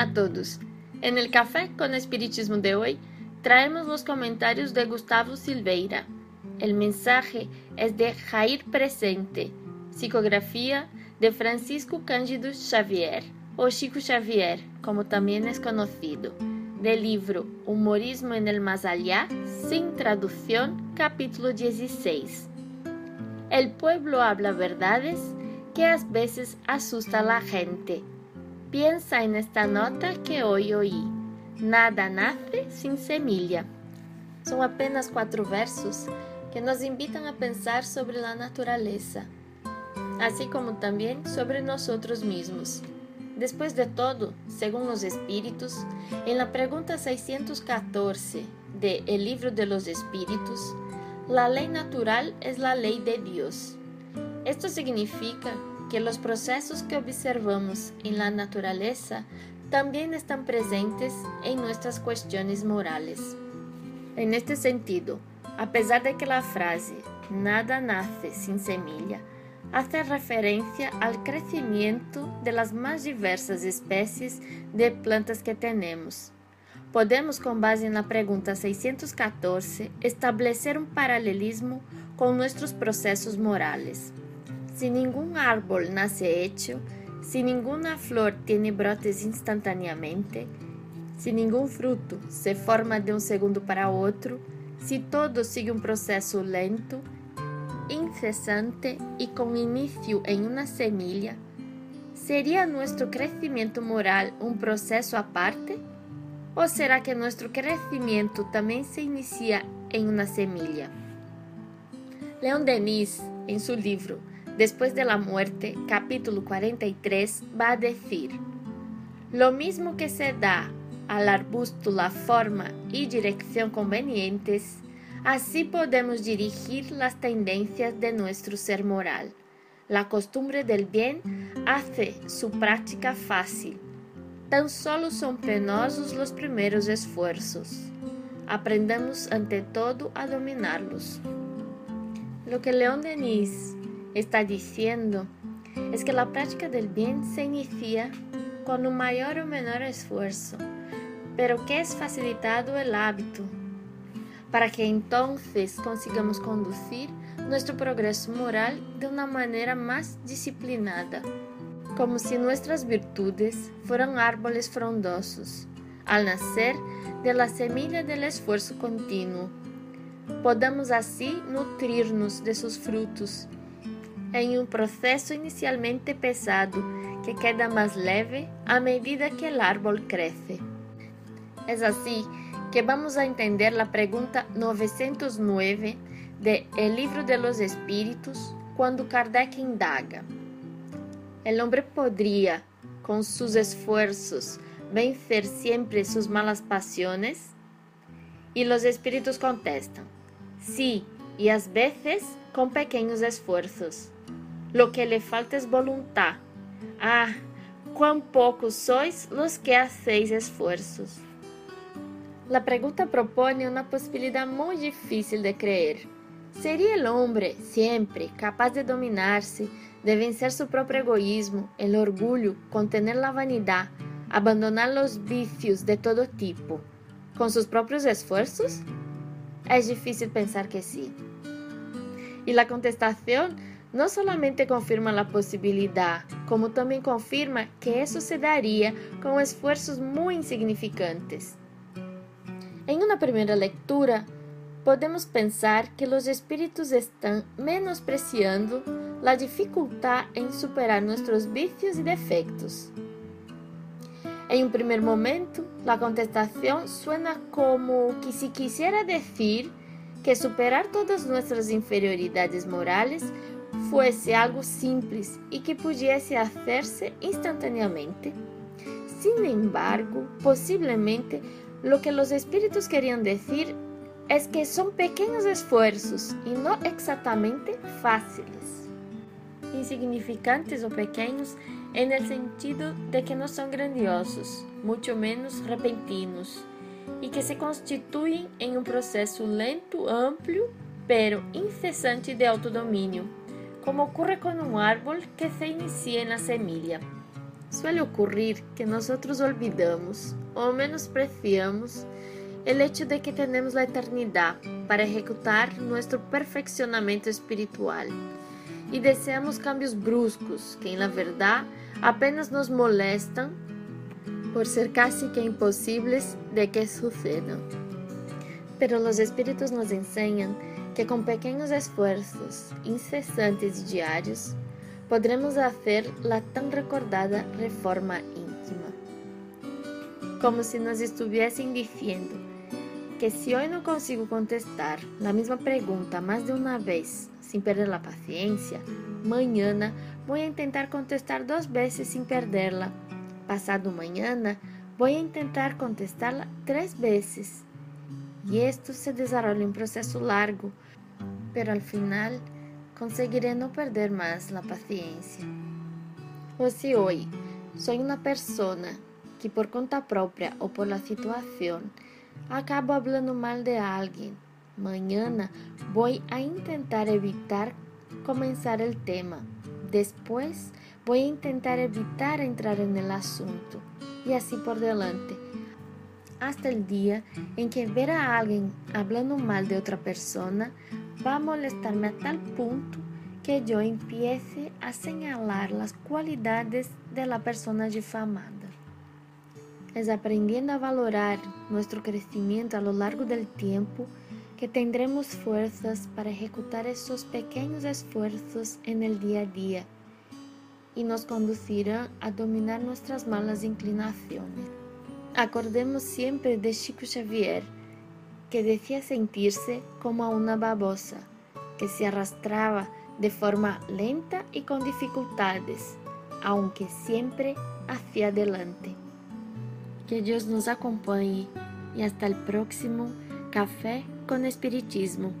A todos. En el Café con Espiritismo de hoy traemos los comentarios de Gustavo Silveira. El mensaje es de Jair Presente, psicografía de Francisco Cândido Xavier, o Chico Xavier, como también es conocido, del libro Humorismo en el Más Allá, sin traducción, capítulo 16. El pueblo habla verdades que a veces asusta a la gente Piensa en esta nota que hoy oí. Nada nace sin semilla. Son apenas cuatro versos que nos invitan a pensar sobre la naturaleza, así como también sobre nosotros mismos. Después de todo, según los espíritus, en la pregunta 614 de El libro de los espíritus, la ley natural es la ley de Dios. Esto significa que los procesos que observamos en la naturaleza también están presentes en nuestras cuestiones morales. En este sentido, a pesar de que la frase nada nace sin semilla hace referencia al crecimiento de las más diversas especies de plantas que tenemos, podemos, con base en la pregunta 614, establecer un paralelismo con nuestros procesos morales. Si ningún árbol nace hecho, si ninguna flor tiene brotes instantáneamente, si ningún fruto se forma de un segundo para otro, si todo sigue un proceso lento, incesante y con inicio en una semilla, ¿sería nuestro crecimiento moral un proceso aparte? ¿O será que nuestro crecimiento también se inicia en una semilla? Leon Denis, en su libro después de la muerte, capítulo 43, va a decir, lo mismo que se da al arbusto la forma y dirección convenientes, así podemos dirigir las tendencias de nuestro ser moral. La costumbre del bien hace su práctica fácil. Tan solo son penosos los primeros esfuerzos. Aprendamos ante todo a dominarlos. Lo que León Denis está diciendo es que la práctica del bien se inicia con un mayor o menor esfuerzo, pero que es facilitado el hábito, para que entonces consigamos conducir nuestro progreso moral de una manera más disciplinada, como si nuestras virtudes fueran árboles frondosos, al nacer de la semilla del esfuerzo continuo. Podamos así nutrirnos de sus frutos em um processo inicialmente pesado que queda mais leve à medida que o árbol cresce. É assim que vamos a entender a pergunta 909 de El Livro de los Espíritos, quando Kardec indaga: El hombre podría, com seus esfuerzos, vencer sempre suas malas pasiones? E os espíritos contestam: Sí, e às vezes com pequenos esforços. Lo que le falta es voluntad. Ah, cuán pocos sois los que hacéis esfuerzos. La pregunta propone una posibilidad muy difícil de creer. ¿Sería el hombre siempre capaz de dominarse, de vencer su propio egoísmo, el orgullo, contener la vanidad, abandonar los vicios de todo tipo, con sus propios esfuerzos? Es difícil pensar que sí. Y la contestación no solamente confirma la posibilidad, como también confirma que eso se daría con esfuerzos muy insignificantes. En una primera lectura, podemos pensar que los espíritus están menospreciando la dificultad en superar nuestros vicios y defectos. En un primer momento, la contestación suena como que si quisiera decir que superar todas nuestras inferioridades morales fuese algo simples y que pudiese hacerse instantáneamente. Sin embargo, posiblemente lo que los espíritus querían decir es que son pequeños esfuerzos y no exactamente fáciles. Insignificantes o pequeños en el sentido de que no son grandiosos, mucho menos repentinos, y que se constituyen en un proceso lento, amplio, pero incesante de autodominio como ocurre con un árbol que se inicia en la semilla. Suele ocurrir que nosotros olvidamos o menospreciamos el hecho de que tenemos la eternidad para ejecutar nuestro perfeccionamiento espiritual y deseamos cambios bruscos que en la verdad apenas nos molestan por ser casi que imposibles de que sucedan. Pero los espíritus nos enseñan que con pequeños esfuerzos incesantes y diarios podremos hacer la tan recordada reforma íntima. Como si nos estuviesen diciendo que si hoy no consigo contestar la misma pregunta más de una vez sin perder la paciencia, mañana voy a intentar contestar dos veces sin perderla. Pasado mañana voy a intentar contestarla tres veces. Y esto se desarrolla un proceso largo, pero al final conseguiré no perder más la paciencia. O si hoy soy una persona que por conta propia o por la situación acabo hablando mal de alguien, mañana voy a intentar evitar comenzar el tema. Después voy a intentar evitar entrar en el asunto y así por delante hasta el día en que ver a alguien hablando mal de otra persona va a molestarme a tal punto que yo empiece a señalar las cualidades de la persona difamada. Es aprendiendo a valorar nuestro crecimiento a lo largo del tiempo que tendremos fuerzas para ejecutar esos pequeños esfuerzos en el día a día y nos conducirán a dominar nuestras malas inclinaciones. Acordemos siempre de Chico Xavier, que decía sentirse como una babosa, que se arrastraba de forma lenta y con dificultades, aunque siempre hacia adelante. Que Dios nos acompañe y hasta el próximo Café con Espiritismo.